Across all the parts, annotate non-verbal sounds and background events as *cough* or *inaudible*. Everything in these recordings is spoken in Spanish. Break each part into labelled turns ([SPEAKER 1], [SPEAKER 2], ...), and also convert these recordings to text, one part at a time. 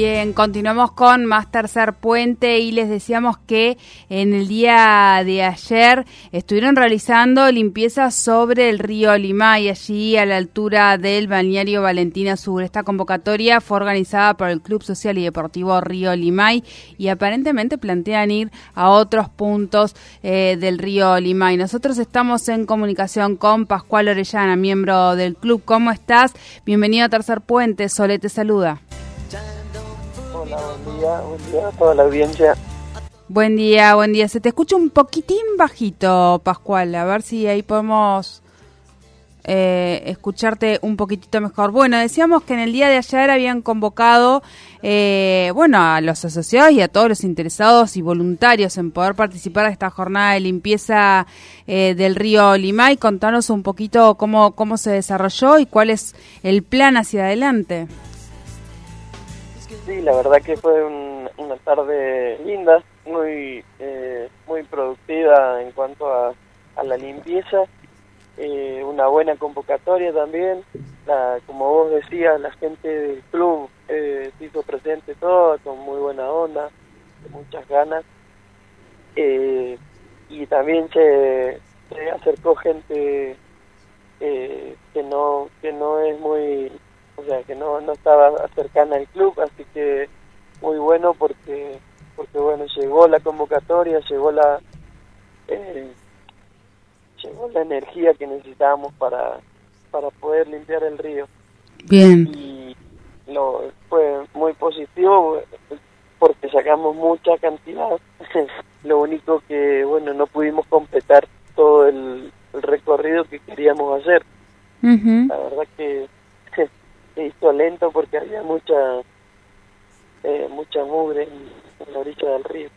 [SPEAKER 1] Bien, continuamos con más tercer puente y les decíamos que en el día de ayer estuvieron realizando limpieza sobre el río Limay, allí a la altura del balneario Valentina Sur. Esta convocatoria fue organizada por el Club Social y Deportivo Río Limay y aparentemente plantean ir a otros puntos eh, del río Limay. Nosotros estamos en comunicación con Pascual Orellana, miembro del club. ¿Cómo estás? Bienvenido a Tercer Puente. Sole te saluda.
[SPEAKER 2] Buen día, buen día a toda la audiencia.
[SPEAKER 1] Buen día, buen día. Se te escucha un poquitín bajito, Pascual. A ver si ahí podemos eh, escucharte un poquitito mejor. Bueno, decíamos que en el día de ayer habían convocado, eh, bueno, a los asociados y a todos los interesados y voluntarios en poder participar de esta jornada de limpieza eh, del río Limay. Contanos un poquito cómo, cómo se desarrolló y cuál es el plan hacia adelante.
[SPEAKER 2] Sí, la verdad que fue una tarde linda, muy eh, muy productiva en cuanto a, la limpieza, eh, una buena convocatoria también, la, como vos decías, la gente del club eh, se hizo presente todo, con muy buena onda, muchas ganas, y también se, se acercó gente que no que no es muy o sea que no, no estaba cercana al club, así que muy bueno porque porque bueno llegó la convocatoria, llegó la eh, llegó la energía que necesitábamos para para poder limpiar el río.
[SPEAKER 1] Bien.
[SPEAKER 2] Y lo, fue muy positivo porque sacamos mucha cantidad. *laughs* lo único que bueno no pudimos completar todo el, recorrido que queríamos hacer. La verdad que se hizo lento porque había mucha eh, mucha mugre en, la orilla del río.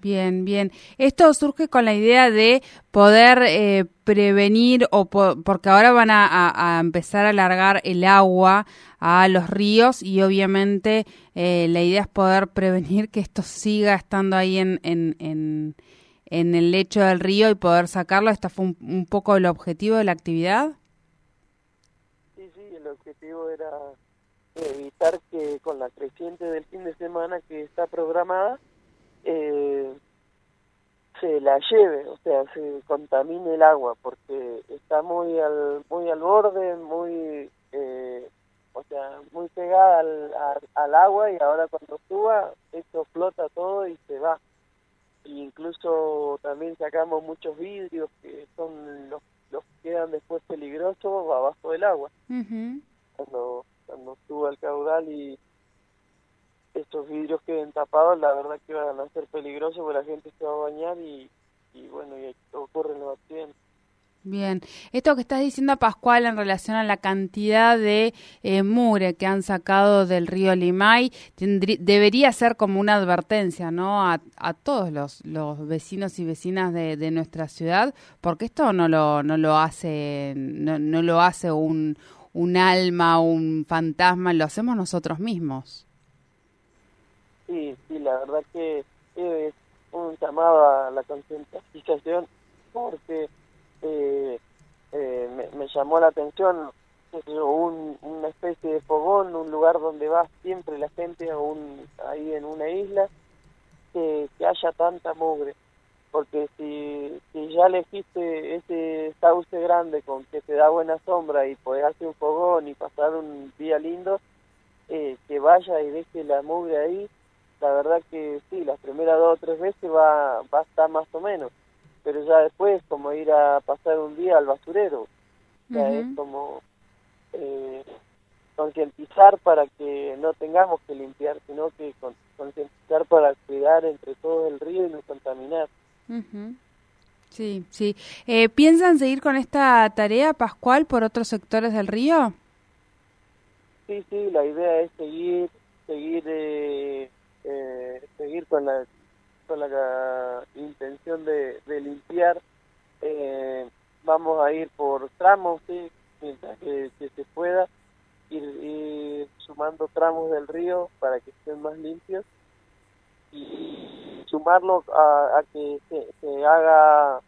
[SPEAKER 1] Bien, bien. Esto surge con la idea de poder eh, prevenir, o porque ahora van a, empezar a alargar el agua a los ríos y obviamente eh, la idea es poder prevenir que esto siga estando ahí en, en, en, el lecho del río y poder sacarlo. ¿Esto fue un poco el objetivo de la actividad?
[SPEAKER 2] objetivo era evitar que con la creciente del fin de semana que está programada se la lleve, o sea, se contamine el agua, porque está muy al muy al borde, muy eh, o sea, muy pegada al, al, agua y ahora cuando suba esto flota todo y se va. incluso también sacamos muchos vidrios que son los los que quedan después peligrosos abajo del agua cuando, cuando suba el caudal y estos vidrios queden tapados, la verdad que van a ser peligrosos porque la gente se va a bañar y, y bueno, y ocurren los accidentes.
[SPEAKER 1] Bien, esto que estás diciendo Pascual en relación a la cantidad de eh, mure que han sacado del río Limay debería ser como una advertencia, ¿no? A, a todos los, los, vecinos y vecinas de, de, nuestra ciudad, porque esto no lo no lo hace no, no lo hace un, un alma, un fantasma, lo hacemos nosotros mismos.
[SPEAKER 2] Sí, sí, la verdad que es un llamado a la concientización porque eh, eh, me, llamó la atención un, una especie de fogón, un lugar donde va siempre la gente un, ahí en una isla, que, que haya tanta mugre. Porque si, si ya elegiste ese sauce grande con que te da buena sombra y podés hacer un fogón y pasar un día lindo, eh, que vaya y deje la mugre ahí, la verdad que sí, las primeras dos o tres veces va, va a estar más o menos, pero ya después como ir a pasar un día al basurero, ya es como eh, concientizar para que no tengamos que limpiar, sino que concientizar para cuidar entre todos el río y no contaminar.
[SPEAKER 1] Sí, sí. Eh, ¿Piensan seguir con esta tarea, Pascual, por otros sectores del río?
[SPEAKER 2] Sí, sí, la idea es seguir, seguir, eh, eh, seguir con la, con la intención de, limpiar. vamos a ir por tramos, sí, mientras que, se pueda, ir, sumando tramos del río para que estén más limpios y sumarlo a, que se, haga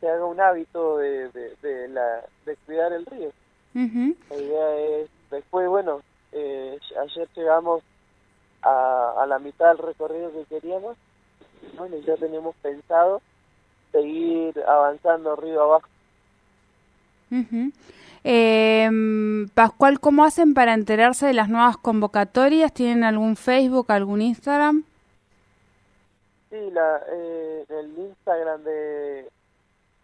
[SPEAKER 2] se haga un hábito de, de, la, de cuidar el río. La idea es, después, bueno, eh, ayer llegamos del recorrido que queríamos, bueno, ya teníamos pensado seguir avanzando río abajo.
[SPEAKER 1] eh, Pascual, ¿cómo hacen para enterarse de las nuevas convocatorias? ¿Tienen algún Facebook, algún Instagram?
[SPEAKER 2] Sí, la, eh, el Instagram de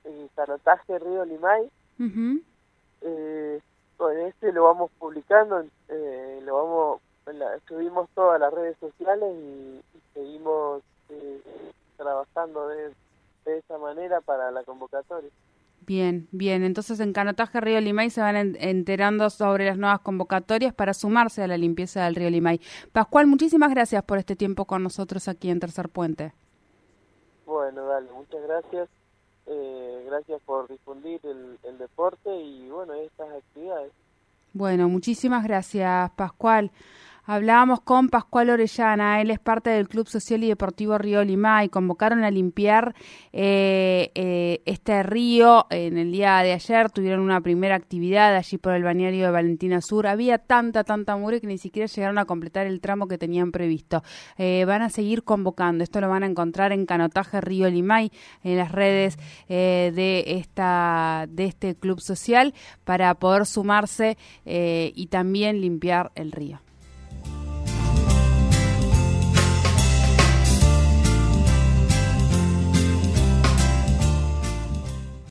[SPEAKER 2] el Canotaje Río Limay. eh, con este lo vamos publicando, eh, lo vamos subimos todas las redes sociales y, seguimos eh, trabajando de, de esa manera para la convocatoria.
[SPEAKER 1] Bien, bien. Entonces en Canotaje Río Limay se van enterando sobre las nuevas convocatorias para sumarse a la limpieza del río Limay. Pascual, muchísimas gracias por este tiempo con nosotros aquí en Tercer Puente.
[SPEAKER 2] Bueno, dale, muchas gracias. Eh, gracias por difundir el, el deporte y bueno, estas actividades.
[SPEAKER 1] Bueno, muchísimas gracias, Pascual. Hablábamos con Pascual Orellana, él es parte del Club Social y Deportivo Río Lima y convocaron a limpiar eh, eh, este río en el día de ayer, tuvieron una primera actividad allí por el bañario de Valentina Sur, había tanta, tanta mure que ni siquiera llegaron a completar el tramo que tenían previsto. Eh, van a seguir convocando, esto lo van a encontrar en Canotaje Río Limay, en las redes de, esta, de este club social, para poder sumarse y también limpiar el río.